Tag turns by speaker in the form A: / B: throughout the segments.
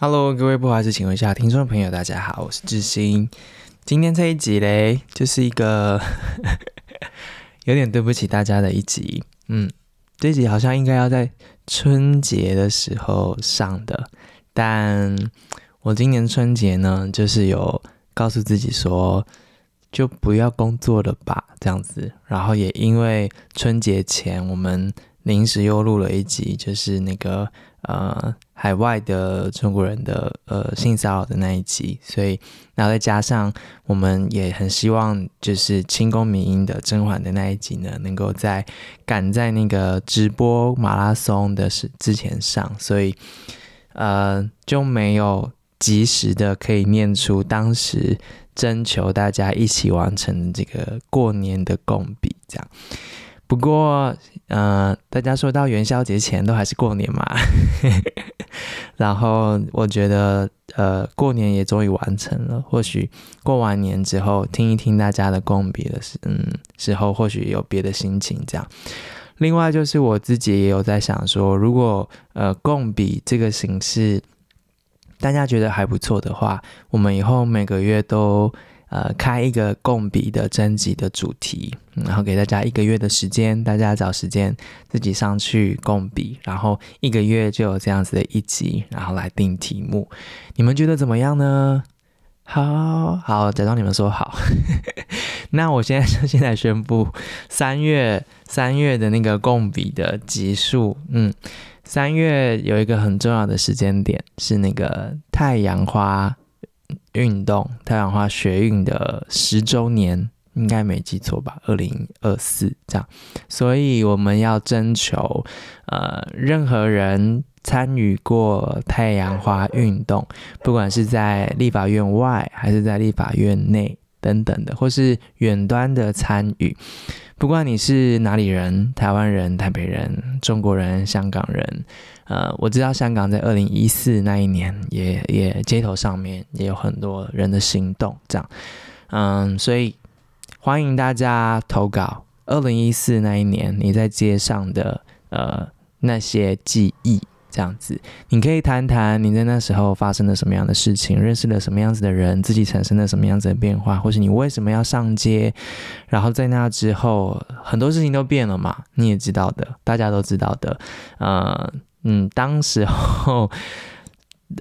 A: Hello，各位不好意思，请问一下听众朋友，大家好，我是志新。今天这一集嘞，就是一个 有点对不起大家的一集。嗯，这集好像应该要在春节的时候上的，但我今年春节呢，就是有告诉自己说，就不要工作了吧，这样子。然后也因为春节前我们临时又录了一集，就是那个。呃，海外的中国人的呃性骚扰的那一集，所以然后再加上我们也很希望，就是清宫迷因的甄嬛的那一集呢，能够在赶在那个直播马拉松的时之前上，所以呃就没有及时的可以念出当时征求大家一起完成这个过年的共笔这样。不过，呃，大家说到元宵节前都还是过年嘛，然后我觉得，呃，过年也终于完成了。或许过完年之后，听一听大家的共笔的时，嗯，时候或许有别的心情这样。另外，就是我自己也有在想说，如果呃共笔这个形式大家觉得还不错的话，我们以后每个月都。呃，开一个共笔的征集的主题，然后给大家一个月的时间，大家找时间自己上去共笔，然后一个月就有这样子的一集，然后来定题目。你们觉得怎么样呢？好好，假装你们说好。那我现在就现在宣布，三月三月的那个共笔的集数，嗯，三月有一个很重要的时间点是那个太阳花。运动太阳花学运的十周年，应该没记错吧？二零二四这样，所以我们要征求呃，任何人参与过太阳花运动，不管是在立法院外还是在立法院内等等的，或是远端的参与。不管你是哪里人，台湾人、台北人、中国人、香港人，呃，我知道香港在二零一四那一年也也街头上面也有很多人的行动，这样，嗯，所以欢迎大家投稿。二零一四那一年你在街上的呃那些记忆。这样子，你可以谈谈你在那时候发生了什么样的事情，认识了什么样子的人，自己产生了什么样子的变化，或是你为什么要上街？然后在那之后，很多事情都变了嘛，你也知道的，大家都知道的。呃，嗯，当时候。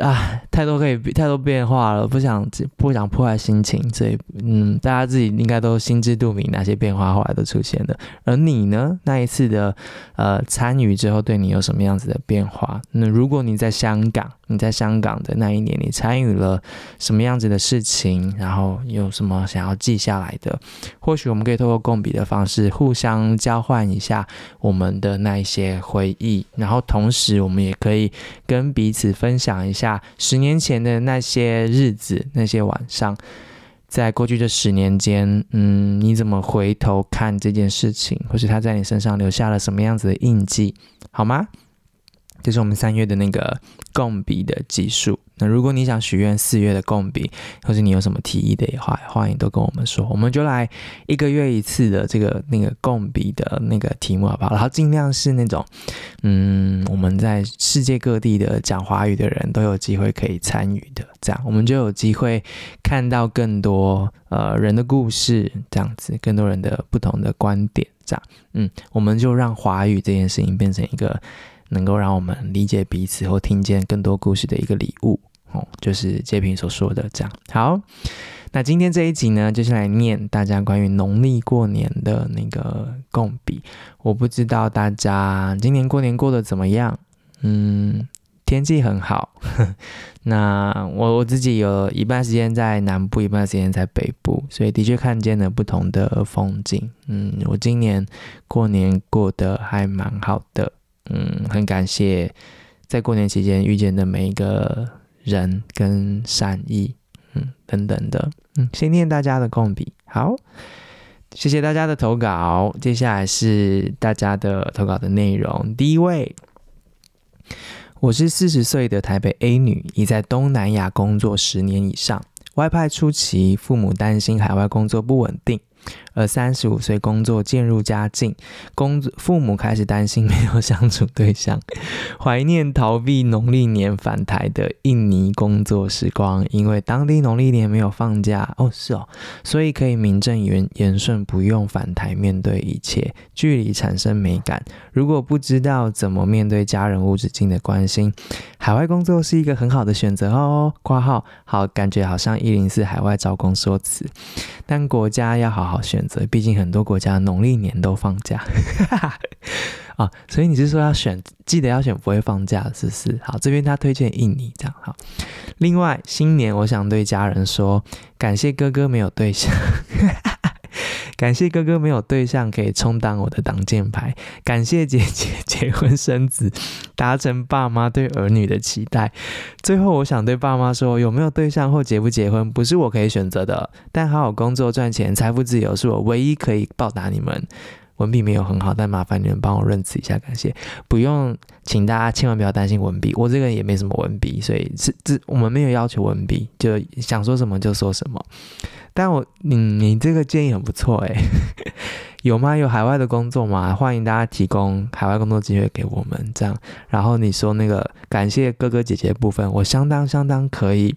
A: 啊，太多可以太多变化了，不想不想破坏心情，所以嗯，大家自己应该都心知肚明，哪些变化后来都出现了。而你呢？那一次的呃参与之后，对你有什么样子的变化？那如果你在香港，你在香港的那一年，你参与了什么样子的事情？然后有什么想要记下来的？或许我们可以透过共笔的方式，互相交换一下我们的那一些回忆，然后同时我们也可以跟彼此分享一下。十年前的那些日子，那些晚上，在过去这十年间，嗯，你怎么回头看这件事情，或是他在你身上留下了什么样子的印记，好吗？这是我们三月的那个共笔的计数。那如果你想许愿四月的共笔，或是你有什么提议的话，欢迎都跟我们说，我们就来一个月一次的这个那个共笔的那个题目，好不好？然后尽量是那种，嗯，我们在世界各地的讲华语的人都有机会可以参与的，这样我们就有机会看到更多呃人的故事，这样子，更多人的不同的观点，这样，嗯，我们就让华语这件事情变成一个。能够让我们理解彼此或听见更多故事的一个礼物哦，就是杰平所说的这样。好，那今天这一集呢，就是来念大家关于农历过年的那个共笔。我不知道大家今年过年过得怎么样？嗯，天气很好。那我我自己有一半时间在南部，一半时间在北部，所以的确看见了不同的风景。嗯，我今年过年过得还蛮好的。嗯，很感谢在过年期间遇见的每一个人跟善意，嗯，等等的，嗯，先念大家的共笔，好，谢谢大家的投稿，接下来是大家的投稿的内容。第一位，我是四十岁的台北 A 女，已在东南亚工作十年以上，外派初期，父母担心海外工作不稳定。而三十五岁工作渐入佳境，工父母开始担心没有相处对象，怀念逃避农历年返台的印尼工作时光，因为当地农历年没有放假哦，是哦，所以可以名正言言顺不用返台面对一切，距离产生美感。如果不知道怎么面对家人无止境的关心，海外工作是一个很好的选择哦。括号好，感觉好像一零四海外招工说辞，但国家要好好选。毕竟很多国家农历年都放假，啊，所以你是说要选，记得要选不会放假，是不是？好，这边他推荐印尼这样好。另外，新年我想对家人说，感谢哥哥没有对象。感谢哥哥没有对象可以充当我的挡箭牌，感谢姐姐结婚生子，达成爸妈对儿女的期待。最后，我想对爸妈说，有没有对象或结不结婚，不是我可以选择的，但好好工作赚钱，财富自由是我唯一可以报答你们。文笔没有很好，但麻烦你们帮我认词一下，感谢。不用，请大家千万不要担心文笔，我这个人也没什么文笔，所以是这我们没有要求文笔，就想说什么就说什么。但我，你你这个建议很不错诶，有吗？有海外的工作吗？欢迎大家提供海外工作机会给我们，这样。然后你说那个感谢哥哥姐姐部分，我相当相当可以。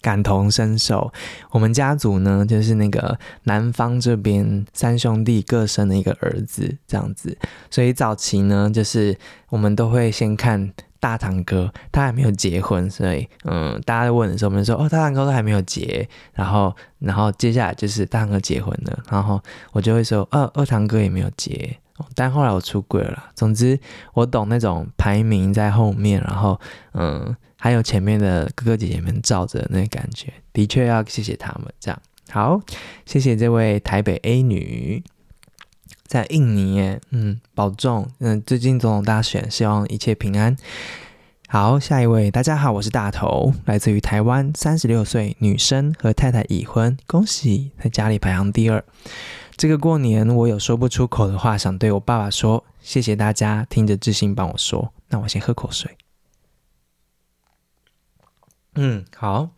A: 感同身受，我们家族呢，就是那个南方这边三兄弟各生了一个儿子，这样子，所以早期呢，就是我们都会先看大堂哥，他还没有结婚，所以嗯，大家在问的时候，我们说哦，大堂哥都还没有结，然后然后接下来就是大堂哥结婚了，然后我就会说二、哦、二堂哥也没有结，但后来我出轨了，总之我懂那种排名在后面，然后嗯。还有前面的哥哥姐姐们罩着那感觉，的确要谢谢他们。这样好，谢谢这位台北 A 女，在印尼，嗯，保重，嗯，最近总统大选，希望一切平安。好，下一位，大家好，我是大头，来自于台湾，三十六岁女生，和太太已婚，恭喜，在家里排行第二。这个过年我有说不出口的话，想对我爸爸说，谢谢大家听着志兴帮我说。那我先喝口水。嗯，好。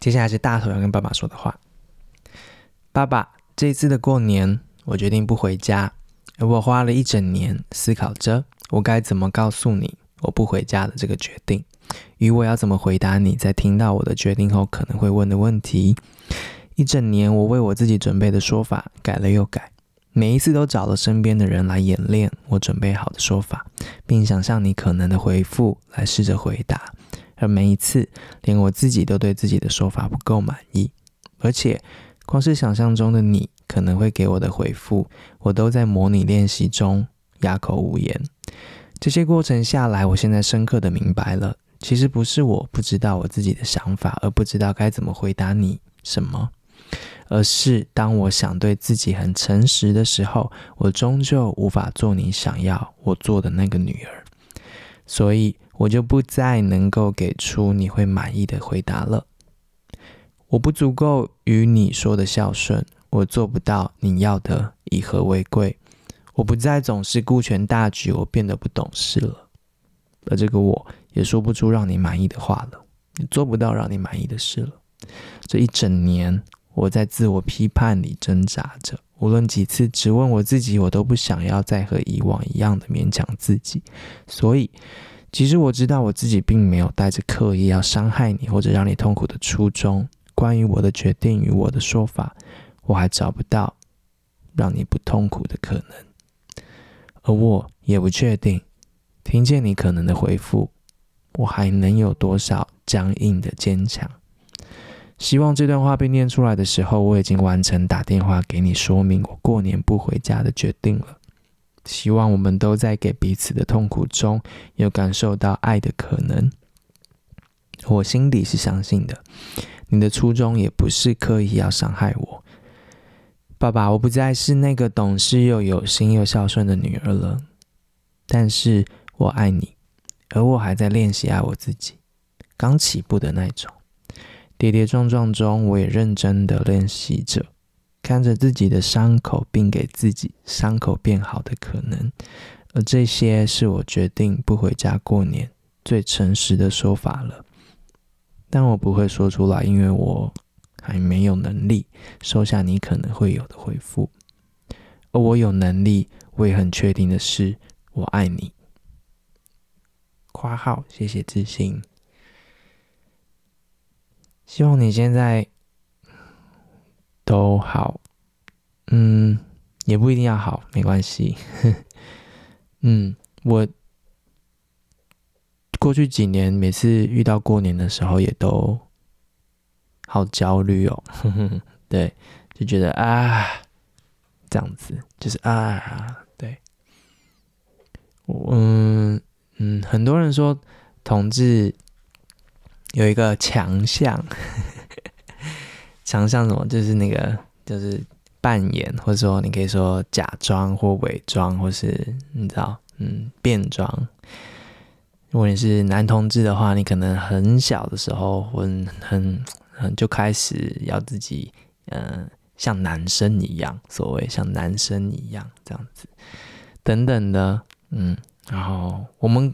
A: 接下来是大头要跟爸爸说的话。爸爸，这次的过年，我决定不回家，而我花了一整年思考着，我该怎么告诉你我不回家的这个决定，与我要怎么回答你在听到我的决定后可能会问的问题。一整年，我为我自己准备的说法改了又改，每一次都找了身边的人来演练我准备好的说法，并想象你可能的回复来试着回答。而每一次，连我自己都对自己的说法不够满意，而且光是想象中的你可能会给我的回复，我都在模拟练习中哑口无言。这些过程下来，我现在深刻的明白了，其实不是我不知道我自己的想法，而不知道该怎么回答你什么，而是当我想对自己很诚实的时候，我终究无法做你想要我做的那个女儿，所以。我就不再能够给出你会满意的回答了。我不足够与你说的孝顺，我做不到你要的以和为贵。我不再总是顾全大局，我变得不懂事了。而这个我也说不出让你满意的话了，也做不到让你满意的事了。这一整年，我在自我批判里挣扎着，无论几次质问我自己，我都不想要再和以往一样的勉强自己，所以。其实我知道我自己并没有带着刻意要伤害你或者让你痛苦的初衷。关于我的决定与我的说法，我还找不到让你不痛苦的可能，而我也不确定，听见你可能的回复，我还能有多少僵硬的坚强。希望这段话被念出来的时候，我已经完成打电话给你说明我过年不回家的决定了。希望我们都在给彼此的痛苦中有感受到爱的可能。我心里是相信的，你的初衷也不是刻意要伤害我。爸爸，我不再是那个懂事又有心又孝顺的女儿了，但是我爱你，而我还在练习爱我自己，刚起步的那种，跌跌撞撞中，我也认真的练习着。看着自己的伤口，并给自己伤口变好的可能，而这些是我决定不回家过年最诚实的说法了。但我不会说出来，因为我还没有能力收下你可能会有的回复。而我有能力，我也很确定的是，我爱你。括号，谢谢自信。希望你现在都好，嗯，也不一定要好，没关系。嗯，我过去几年每次遇到过年的时候，也都好焦虑哦。对，就觉得啊，这样子就是啊，对，嗯嗯，很多人说同志。有一个强项，强项什么？就是那个，就是扮演，或者说你可以说假装或伪装，或是你知道，嗯，变装。如果你是男同志的话，你可能很小的时候，很很很就开始要自己，嗯、像男生一样，所谓像男生一样这样子，等等的，嗯，然后我们。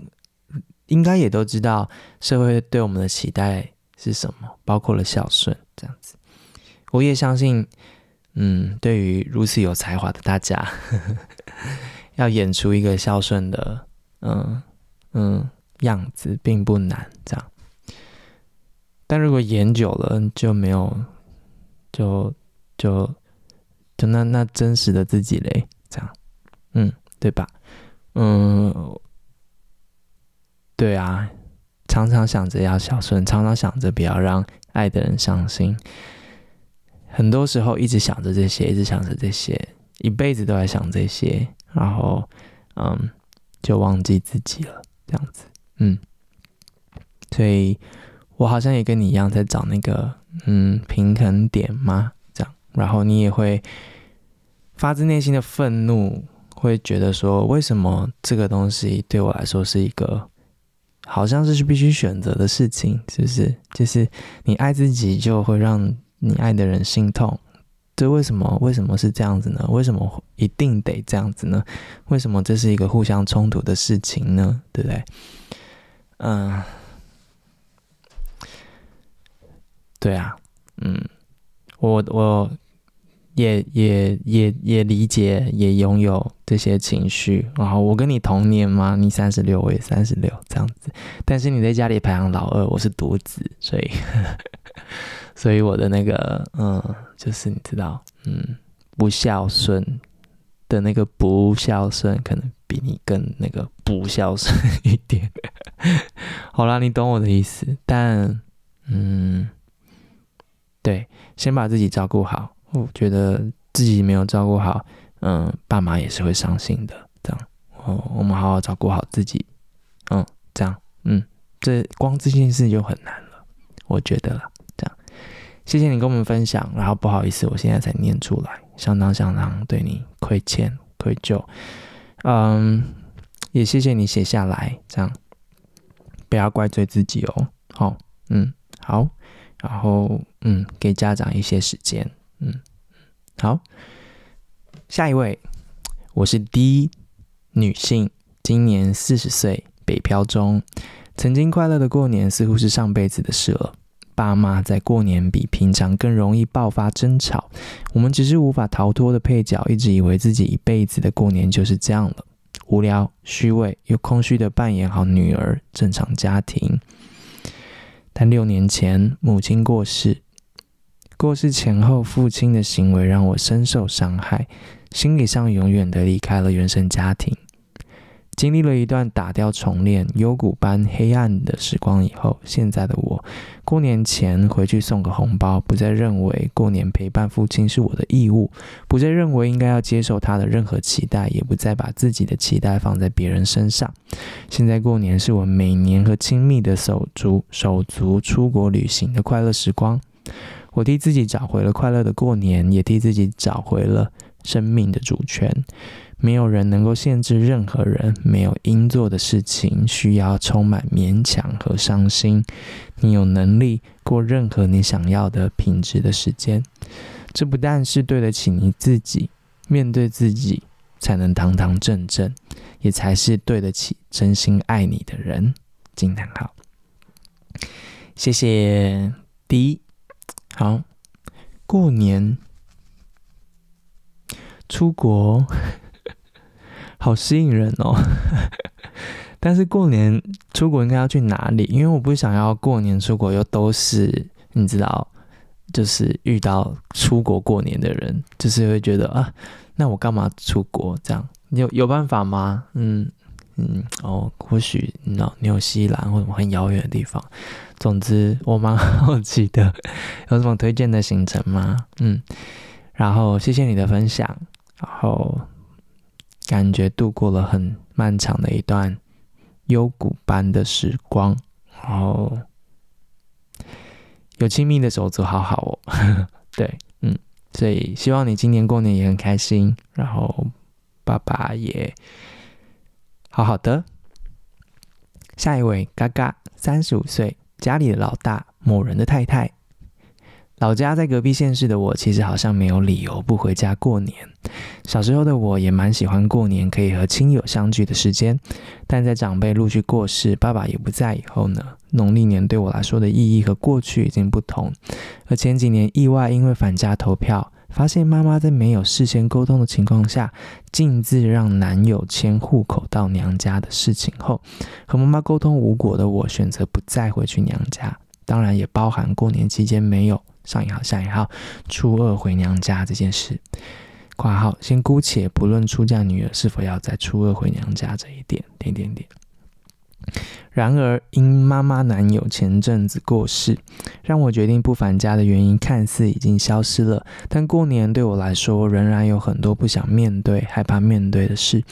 A: 应该也都知道社会对我们的期待是什么，包括了孝顺这样子。我也相信，嗯，对于如此有才华的大家，要演出一个孝顺的，嗯嗯样子并不难，这样。但如果演久了就没有，就就就那那真实的自己嘞，这样，嗯，对吧？嗯。对啊，常常想着要孝顺，常常想着不要让爱的人伤心。很多时候一直想着这些，一直想着这些，一辈子都在想这些，然后嗯，就忘记自己了，这样子。嗯，所以我好像也跟你一样在找那个嗯平衡点嘛，这样。然后你也会发自内心的愤怒，会觉得说，为什么这个东西对我来说是一个。好像是必须选择的事情，是不是？就是你爱自己，就会让你爱的人心痛。这为什么？为什么是这样子呢？为什么一定得这样子呢？为什么这是一个互相冲突的事情呢？对不对？嗯，对啊，嗯，我我。也也也也理解，也拥有这些情绪。然后我跟你同年吗？你三十六，我也三十六，这样子。但是你在家里排行老二，我是独子，所以 所以我的那个嗯，就是你知道，嗯，不孝顺的那个不孝顺，可能比你更那个不孝顺 一点。好啦，你懂我的意思。但嗯，对，先把自己照顾好。我觉得自己没有照顾好，嗯，爸妈也是会伤心的。这样，哦，我们好好照顾好自己，嗯，这样，嗯，这光这件事就很难了，我觉得了。这样，谢谢你跟我们分享，然后不好意思，我现在才念出来，相当相当对你亏欠愧疚，嗯，也谢谢你写下来，这样，不要怪罪自己哦。好，嗯，好，然后嗯，给家长一些时间。嗯，好，下一位，我是 D 女性，今年四十岁，北漂中。曾经快乐的过年似乎是上辈子的事了。爸妈在过年比平常更容易爆发争吵，我们只是无法逃脱的配角，一直以为自己一辈子的过年就是这样了，无聊、虚伪又空虚的扮演好女儿，正常家庭。但六年前，母亲过世。过世前后，父亲的行为让我深受伤害，心理上永远的离开了原生家庭。经历了一段打掉重练、幽谷般黑暗的时光以后，现在的我，过年前回去送个红包，不再认为过年陪伴父亲是我的义务，不再认为应该要接受他的任何期待，也不再把自己的期待放在别人身上。现在过年是我每年和亲密的手足手足出国旅行的快乐时光。我替自己找回了快乐的过年，也替自己找回了生命的主权。没有人能够限制任何人，没有应做的事情需要充满勉强和伤心。你有能力过任何你想要的品质的时间，这不但是对得起你自己，面对自己才能堂堂正正，也才是对得起真心爱你的人。惊叹号！谢谢第一。好，过年出国 好吸引人哦。但是过年出国应该要去哪里？因为我不想要过年出国又都是你知道，就是遇到出国过年的人，就是会觉得啊，那我干嘛出国？这样有有办法吗？嗯嗯哦，或许你知道纽西兰或者很遥远的地方。总之，我蛮 好奇的，有什么推荐的行程吗？嗯，然后谢谢你的分享，然后感觉度过了很漫长的一段。幽谷般的时光，然后有亲密的手足，好好哦。对，嗯，所以希望你今年过年也很开心，然后爸爸也好好的。下一位，嘎嘎，三十五岁，家里的老大，某人的太太。老家在隔壁县市的我，其实好像没有理由不回家过年。小时候的我也蛮喜欢过年，可以和亲友相聚的时间。但在长辈陆续过世，爸爸也不在以后呢，农历年对我来说的意义和过去已经不同。而前几年意外因为返家投票，发现妈妈在没有事先沟通的情况下，径自让男友迁户口到娘家的事情后，和妈妈沟通无果的我，选择不再回去娘家。当然也包含过年期间没有。上一号，下一号，初二回娘家这件事，括号先姑且不论出嫁女儿是否要在初二回娘家这一点，点点点。然而，因妈妈男友前阵子过世，让我决定不返家的原因看似已经消失了。但过年对我来说，仍然有很多不想面对、害怕面对的事。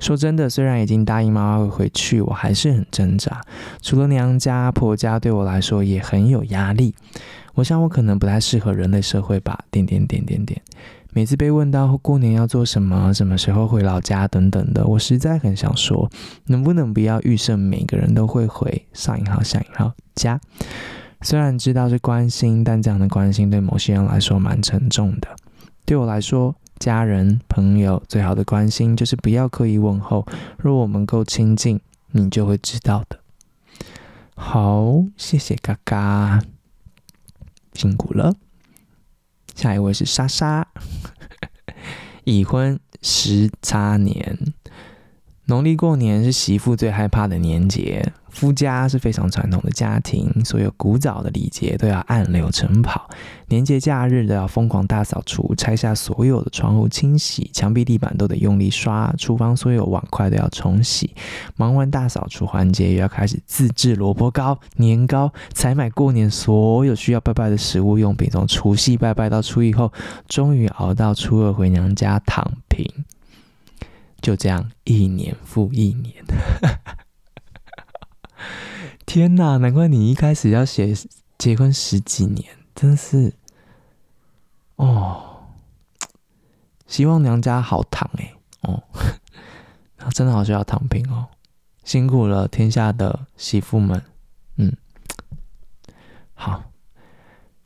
A: 说真的，虽然已经答应妈妈会回去，我还是很挣扎。除了娘家、婆家对我来说也很有压力。我想我可能不太适合人类社会吧。点点点点点。每次被问到过年要做什么、什么时候回老家等等的，我实在很想说，能不能不要预设每个人都会回上引号、下引号家？虽然知道是关心，但这样的关心对某些人来说蛮沉重的。对我来说，家人、朋友最好的关心就是不要刻意问候。若我们够亲近，你就会知道的。好，谢谢嘎嘎。辛苦了。下一位是莎莎，已婚十差年，农历过年是媳妇最害怕的年节。夫家是非常传统的家庭，所有古早的礼节都要按流程跑。年节假日都要疯狂大扫除，拆下所有的窗户清洗，墙壁地板都得用力刷，厨房所有碗筷都要重洗。忙完大扫除环节，又要开始自制萝卜糕、年糕，采买过年所有需要拜拜的食物用品。从除夕拜拜到初一后，终于熬到初二回娘家躺平。就这样，一年复一年。天哪，难怪你一开始要写结婚十几年，真是哦。希望娘家好躺诶哦，真的好需要躺平哦，辛苦了天下的媳妇们。嗯，好，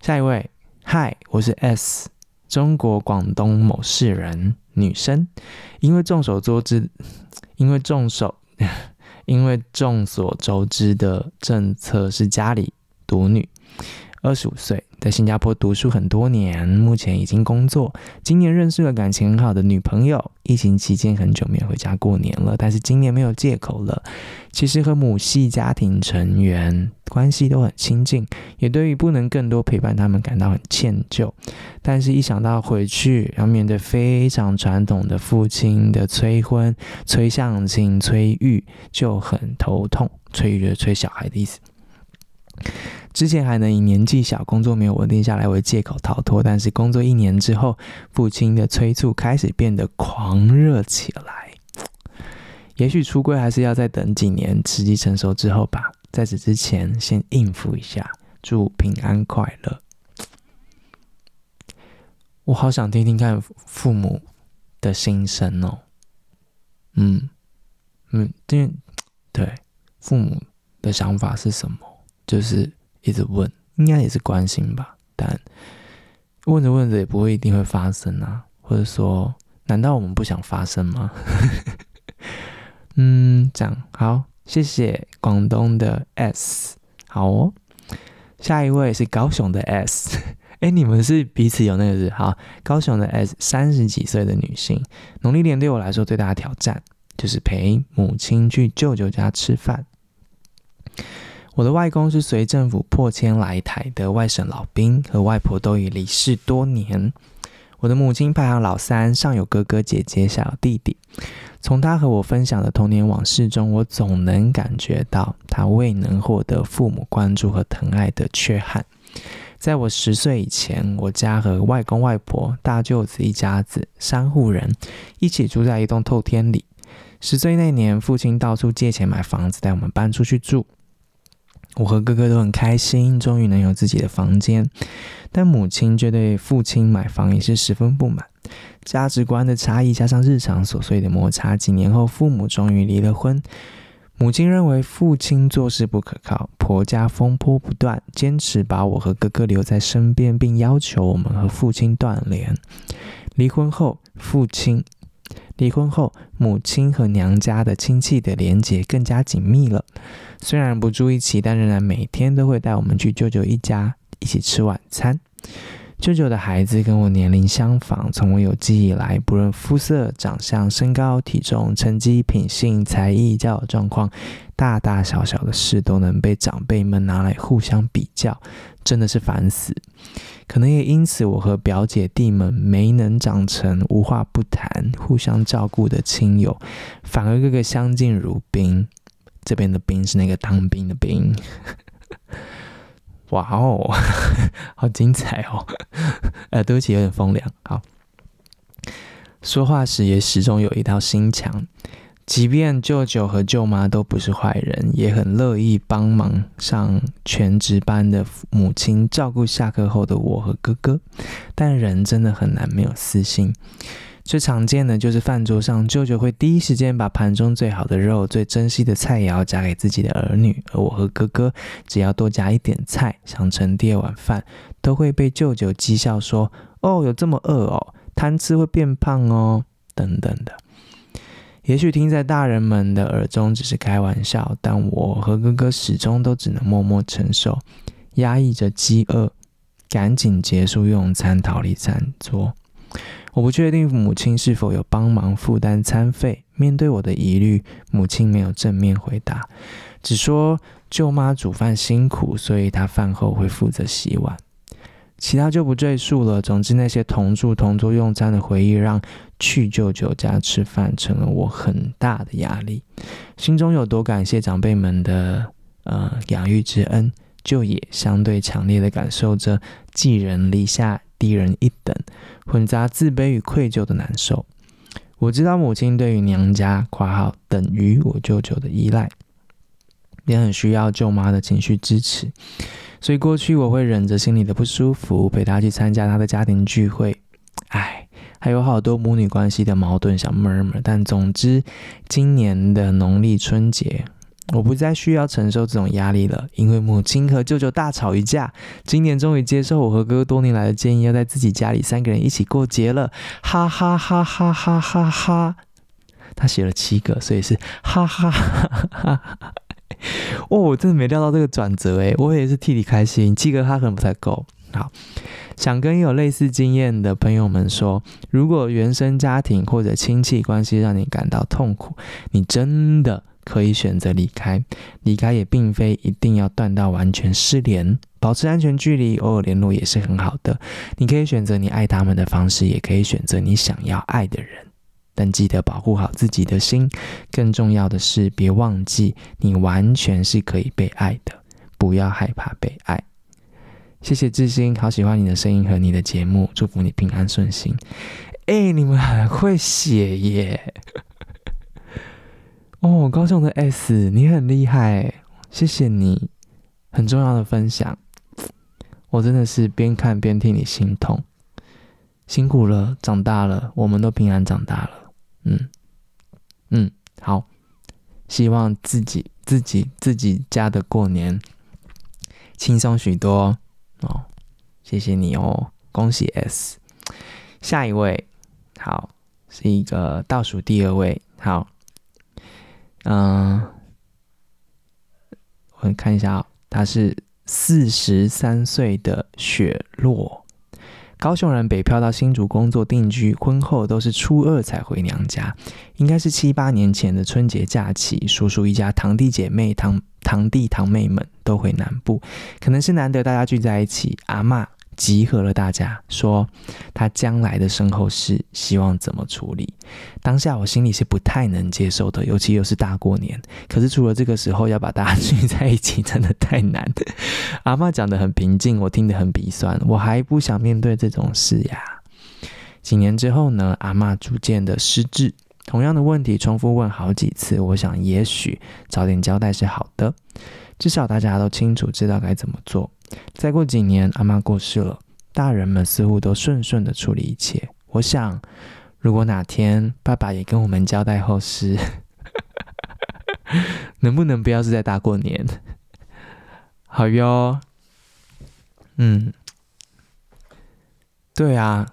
A: 下一位，嗨，我是 S，中国广东某市人，女生，因为众所周知，因为众所。因为众所周知的政策是家里独女，二十五岁，在新加坡读书很多年，目前已经工作。今年认识了感情很好的女朋友，疫情期间很久没有回家过年了，但是今年没有借口了。其实和母系家庭成员关系都很亲近，也对于不能更多陪伴他们感到很歉疚。但是，一想到回去要面对非常传统的父亲的催婚、催相亲、催育，就很头痛。催育是催小孩的意思。之前还能以年纪小、工作没有稳定下来为借口逃脱，但是工作一年之后，父亲的催促开始变得狂热起来。也许出柜还是要再等几年，时机成熟之后吧。在此之前，先应付一下。祝平安快乐。我好想听听看父母的心声哦。嗯嗯，对对，父母的想法是什么？就是一直问，应该也是关心吧，但问着问着也不会一定会发生啊，或者说，难道我们不想发生吗？嗯，这样好，谢谢广东的 S，好哦，下一位是高雄的 S，哎，你们是彼此有那个日好？高雄的 S 三十几岁的女性，农历年对我来说最大的挑战就是陪母亲去舅舅家吃饭。我的外公是随政府破迁来台的外省老兵，和外婆都已离世多年。我的母亲排行老三，上有哥哥姐姐，下有弟弟。从她和我分享的童年往事中，我总能感觉到她未能获得父母关注和疼爱的缺憾。在我十岁以前，我家和外公外婆、大舅子一家子三户人一起住在一栋透天里。十岁那年，父亲到处借钱买房子，带我们搬出去住。我和哥哥都很开心，终于能有自己的房间。但母亲却对父亲买房也是十分不满。价值观的差异加上日常琐碎的摩擦，几年后父母终于离了婚。母亲认为父亲做事不可靠，婆家风波不断，坚持把我和哥哥留在身边，并要求我们和父亲断联。离婚后，父亲。离婚后，母亲和娘家的亲戚的连结更加紧密了。虽然不住一起，但仍然每天都会带我们去舅舅一家一起吃晚餐。舅舅的孩子跟我年龄相仿，从我有记忆以来，不论肤色、长相、身高、体重、成绩、品性、才艺、交友状况，大大小小的事都能被长辈们拿来互相比较，真的是烦死。可能也因此，我和表姐弟们没能长成无话不谈、互相照顾的亲友，反而个个相敬如宾。这边的“宾”是那个当兵的“兵”。哇哦，好精彩哦！呃，对不起，有点风凉。好，说话时也始终有一道心墙。即便舅舅和舅妈都不是坏人，也很乐意帮忙上全职班的母亲照顾下课后的我和哥哥，但人真的很难没有私心。最常见的就是饭桌上，舅舅会第一时间把盘中最好的肉、最珍惜的菜肴夹给自己的儿女，而我和哥哥只要多夹一点菜，想盛第二碗饭，都会被舅舅讥笑说：“哦，有这么饿哦，贪吃会变胖哦，等等的。”也许听在大人们的耳中只是开玩笑，但我和哥哥始终都只能默默承受，压抑着饥饿，赶紧结束用餐，逃离餐桌。我不确定母亲是否有帮忙负担餐费。面对我的疑虑，母亲没有正面回答，只说舅妈煮饭辛苦，所以她饭后会负责洗碗。其他就不赘述了。总之，那些同住同桌用餐的回忆，让去舅舅家吃饭成了我很大的压力。心中有多感谢长辈们的呃养育之恩，就也相对强烈的感受着寄人篱下、低人一等，混杂自卑与愧疚的难受。我知道母亲对于娘家（括号等于我舅舅的依赖），也很需要舅妈的情绪支持。所以过去我会忍着心里的不舒服，陪他去参加他的家庭聚会。哎，还有好多母女关系的矛盾想默默但总之，今年的农历春节，我不再需要承受这种压力了，因为母亲和舅舅大吵一架，今年终于接受我和哥哥多年来的建议，要在自己家里三个人一起过节了，哈哈哈哈哈哈哈！他写了七个，所以是哈哈哈哈哈哈。哦，我真的没料到这个转折诶，我也是替你开心。七个他可能不太够。好，想跟有类似经验的朋友们说，如果原生家庭或者亲戚关系让你感到痛苦，你真的可以选择离开。离开也并非一定要断到完全失联，保持安全距离，偶尔联络也是很好的。你可以选择你爱他们的方式，也可以选择你想要爱的人。但记得保护好自己的心，更重要的是，别忘记你完全是可以被爱的，不要害怕被爱。谢谢志兴，好喜欢你的声音和你的节目，祝福你平安顺心。哎，你们很会写耶！哦，高雄的 S，你很厉害，谢谢你，很重要的分享，我真的是边看边替你心痛，辛苦了，长大了，我们都平安长大了。嗯嗯，好，希望自己自己自己家的过年轻松许多哦，谢谢你哦，恭喜 S。下一位，好，是一个倒数第二位，好，嗯、我看一下、他是四十三岁的雪落，高雄人北漂到新竹工作定居，婚后都是初二才回娘家。应该是七八年前的春节假期，叔叔一家堂弟姐妹、堂堂弟堂妹们都回南部，可能是难得大家聚在一起。阿嬷。集合了大家，说他将来的身后事希望怎么处理。当下我心里是不太能接受的，尤其又是大过年。可是除了这个时候要把大家聚在一起，真的太难。阿嬷讲得很平静，我听得很鼻酸，我还不想面对这种事呀。几年之后呢，阿嬷逐渐的失智，同样的问题重复问好几次。我想也许早点交代是好的，至少大家都清楚知道该怎么做。再过几年，阿妈过世了，大人们似乎都顺顺的处理一切。我想，如果哪天爸爸也跟我们交代后事，能不能不要是在大过年？好哟，嗯，对啊，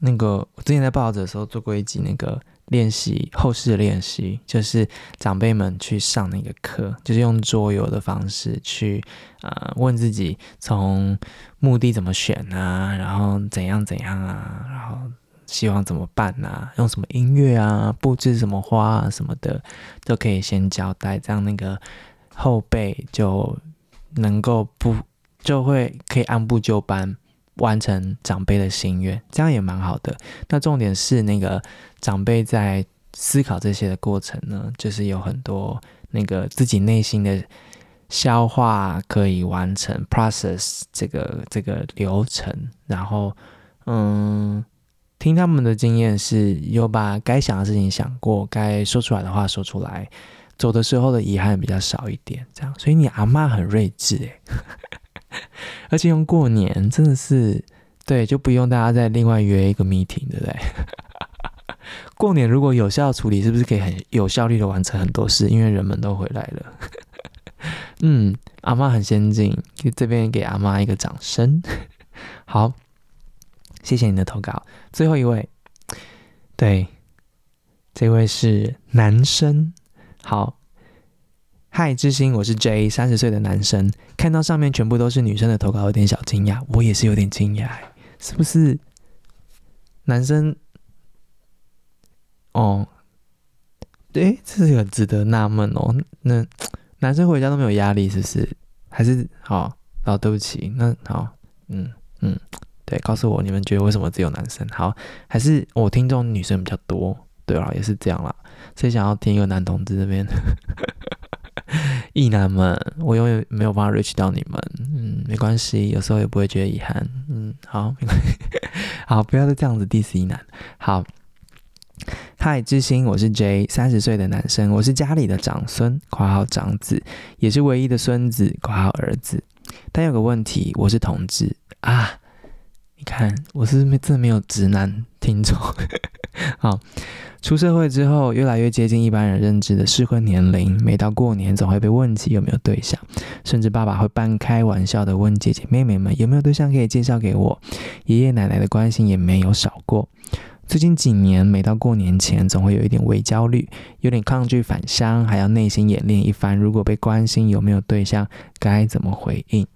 A: 那个我之前在报纸的时候做过一集那个。练习后事的练习，就是长辈们去上那个课，就是用桌游的方式去呃问自己，从墓地怎么选啊，然后怎样怎样啊，然后希望怎么办啊，用什么音乐啊，布置什么花啊什么的，都可以先交代，这样那个后辈就能够不就会可以按部就班。完成长辈的心愿，这样也蛮好的。那重点是那个长辈在思考这些的过程呢，就是有很多那个自己内心的消化可以完成 process 这个这个流程。然后，嗯，听他们的经验是有把该想的事情想过，该说出来的话说出来，走的时候的遗憾比较少一点。这样，所以你阿妈很睿智诶。而且用过年真的是对，就不用大家再另外约一个 meeting，对不对？过年如果有效处理，是不是可以很有效率的完成很多事？因为人们都回来了。嗯，阿妈很先进，这边给阿妈一个掌声。好，谢谢你的投稿。最后一位，对，这位是男生。好。嗨，知心，我是 J，三十岁的男生。看到上面全部都是女生的投稿，有点小惊讶。我也是有点惊讶，是不是？男生，哦，对，这是很值得纳闷哦。那男生回家都没有压力，是不是？还是好？哦，对不起，那好，嗯嗯，对，告诉我你们觉得为什么只有男生？好，还是我听众女生比较多？对啊，也是这样啦。所以想要听一个男同志这边。异男们，我永远没有办法 reach 到你们，嗯，没关系，有时候也不会觉得遗憾，嗯，好，没关系，好，不要再这样子 diss 异男，好，嗨，知心，我是 J，三十岁的男生，我是家里的长孙，括号长子，也是唯一的孙子，括号儿子，但有个问题，我是同志。啊，你看，我是不是真没有直男听众，好。出社会之后，越来越接近一般人认知的适婚年龄。每到过年，总会被问起有没有对象，甚至爸爸会半开玩笑的问姐姐妹妹们有没有对象可以介绍给我。爷爷奶奶的关心也没有少过。最近几年，每到过年前，总会有一点微焦虑，有点抗拒返乡，还要内心演练一番。如果被关心有没有对象，该怎么回应？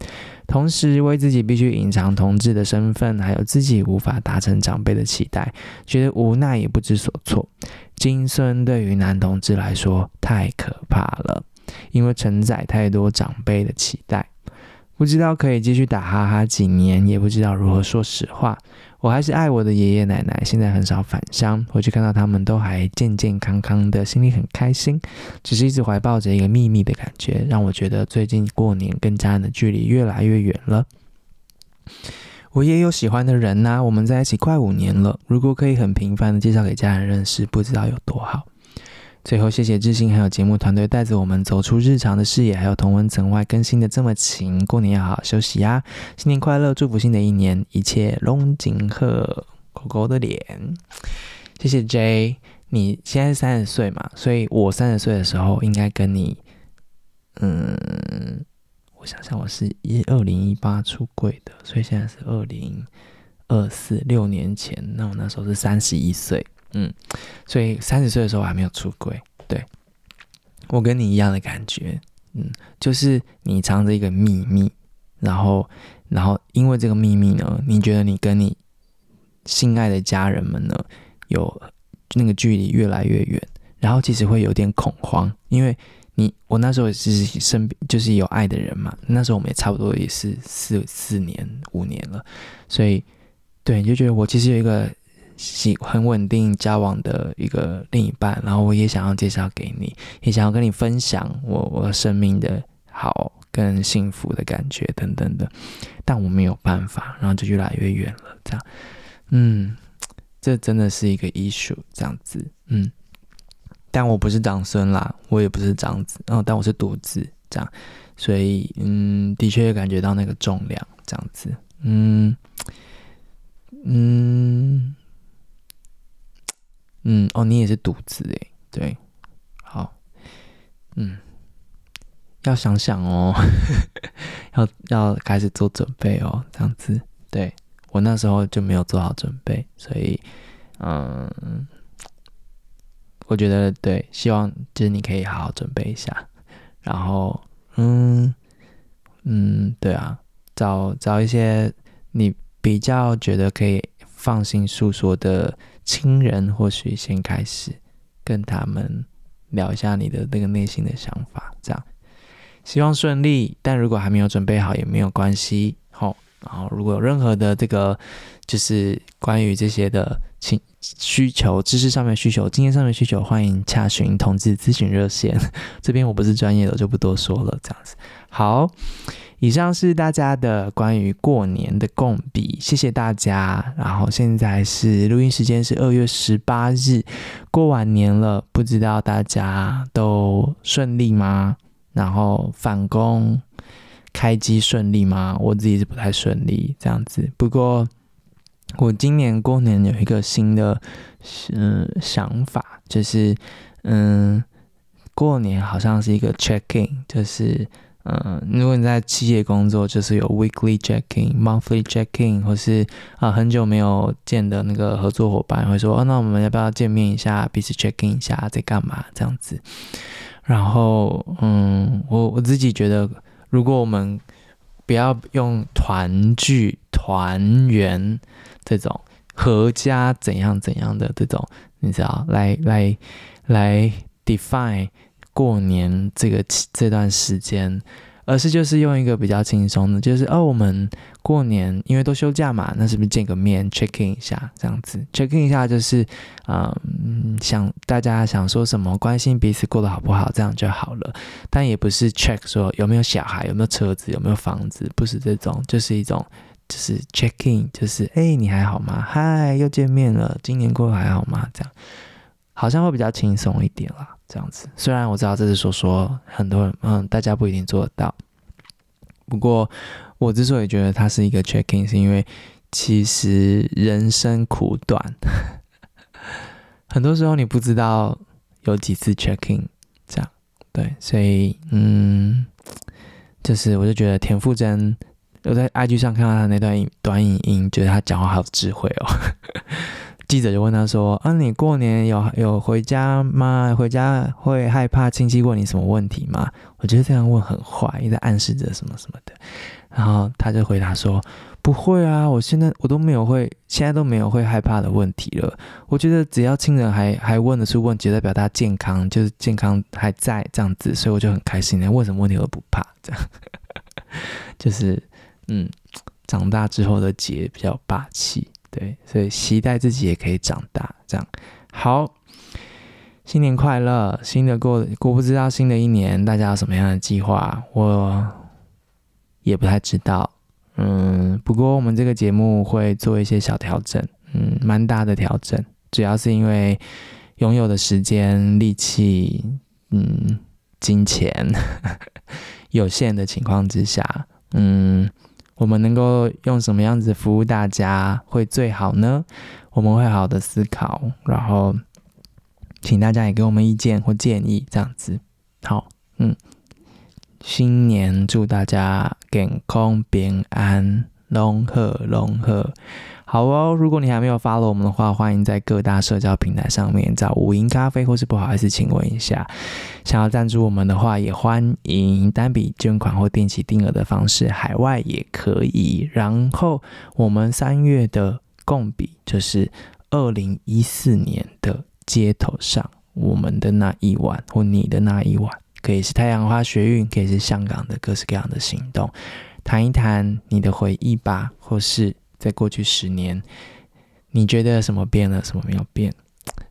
A: 同时，为自己必须隐藏同志的身份，还有自己无法达成长辈的期待，觉得无奈也不知所措。金孙对于男同志来说太可怕了，因为承载太多长辈的期待。不知道可以继续打哈哈几年，也不知道如何说实话。我还是爱我的爷爷奶奶，现在很少返乡，回去看到他们都还健健康康的，心里很开心。只是一直怀抱着一个秘密的感觉，让我觉得最近过年跟家人的距离越来越远了。我也有喜欢的人呐、我们在一起快五年了。如果可以很频繁的介绍给家人认识，不知道有多好。最后，谢谢志兴还有节目团队带着我们走出日常的视野，还有同温层外更新的这么勤。过年要好好休息呀、新年快乐，祝福新的一年一切龙景贺，狗狗的脸。谢谢 J，你现在三十岁嘛，所以我三十岁的时候应该跟你，嗯，我想想，我是一二零一八出柜的，所以现在是二零二四，六年前，那我那时候是三十一岁。嗯，所以三十岁的时候还没有出轨，对，我跟你一样的感觉，嗯，就是你藏着一个秘密，然后，然后因为这个秘密呢，你觉得你跟你心爱的家人们呢，有那个距离越来越远，然后其实会有点恐慌，因为你我那时候也是身边就是有爱的人嘛，那时候我们也差不多也是四四年五年了，所以对，你就觉得我其实有一个喜很稳定交往的一个另一半，然后我也想要介绍给你，也想要跟你分享我我生命的好跟幸福的感觉等等的，但我没有办法，然后就越来越远了，这样，嗯，这真的是一个 issue，这样子，嗯。但我不是长孙啦，我也不是长子，然后但我是独子，这样，所以嗯，的确感觉到那个重量，这样子，嗯。嗯。嗯，哦，你也是独子诶，对，好，嗯，要想想哦，要要开始做准备哦，这样子，对，我那时候就没有做好准备，所以嗯。我觉得对，希望就是你可以好好准备一下，然后，嗯嗯，对啊，找找一些你比较觉得可以放心诉说的亲人，或许先开始跟他们聊一下你的那个内心的想法，这样，希望顺利。但如果还没有准备好也没有关系，好，然后如果有任何的这个就是关于这些的情。需求、知识上面需求、经验上面需求，欢迎洽询同志咨询热线。这边我不是专业的，我就不多说了。这样子，好，以上是大家的关于过年的共笔，谢谢大家。然后现在是录音时间是二月十八日，过完年了，不知道大家都顺利吗？然后返工开机顺利吗？我自己是不太顺利，这样子。不过。我今年过年有一个新的嗯想法，就是嗯过年好像是一个 check in，就是嗯如果你在企业工作，就是有 weekly checking、monthly checking，或是啊很久没有见的那个合作伙伴会说哦，那我们要不要见面一下，彼此 checking 一下在干嘛这样子。然后嗯我我自己觉得，如果我们不要用团聚、团圆。这种阖家怎样怎样的这种，你知道，来来来 define 过年这个这段时间，而是就是用一个比较轻松的，就是哦，我们过年因为都休假嘛，那是不是见个面 check in 一下这样子？check in 一下就是嗯，想大家想说什么，关心彼此过得好不好，这样就好了。但也不是 check 说有没有小孩，有没有车子，有没有房子，不是这种，就是一种。就是 check in，就是哎、你还好吗？嗨，又见面了，今年过得还好吗？这样好像会比较轻松一点啦。这样子，虽然我知道这是说说，很多人嗯，大家不一定做得到。不过我之所以觉得它是一个 checking，是因为其实人生苦短，很多时候你不知道有几次 checking，这样对，所以嗯，就是我就觉得田馥甄。我在 IG 上看到他那段短影音，觉得他讲话好有智慧哦。记者就问他说：“啊，你过年有有回家吗？回家会害怕亲戚问你什么问题吗？”我觉得这样问很坏，也在暗示着什么什么的。然后他就回答说：“不会啊，我现在我都没有会，现在都没有会害怕的问题了。我觉得只要亲人还还问得出问题，代表他健康，就是健康还在这样子，所以我就很开心。问什么问题都不怕，这样 就是。”嗯，长大之后的姐比较霸气，对，所以期待自己也可以长大，这样好。新年快乐，新的过过不知道新的一年大家有什么样的计划，我也不太知道。嗯，不过我们这个节目会做一些小调整，嗯，蛮大的调整，主要是因为拥有的时间、力气、嗯，金钱 有限的情况之下，嗯。我们能够用什么样子服务大家会最好呢？我们会好好的思考，然后请大家也给我们意见或建议，这样子。好，嗯，新年祝大家健康平安，龙贺龙贺。好哦，如果你还没有 follow 我们的话，欢迎在各大社交平台上面找五营咖啡，或是不好意思，请问一下，想要赞助我们的话，也欢迎单笔捐款或定期定额的方式，海外也可以。然后我们三月的共笔就是二零一四年的街头上，我们的那一晚或你的那一晚，可以是太阳花学运，可以是香港的各式各样的行动，谈一谈你的回忆吧，或是在过去十年，你觉得什么变了，什么没有变？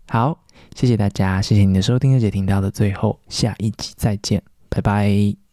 A: 好，谢谢大家，谢谢你的收听，而且听到的最后，下一集再见，拜拜。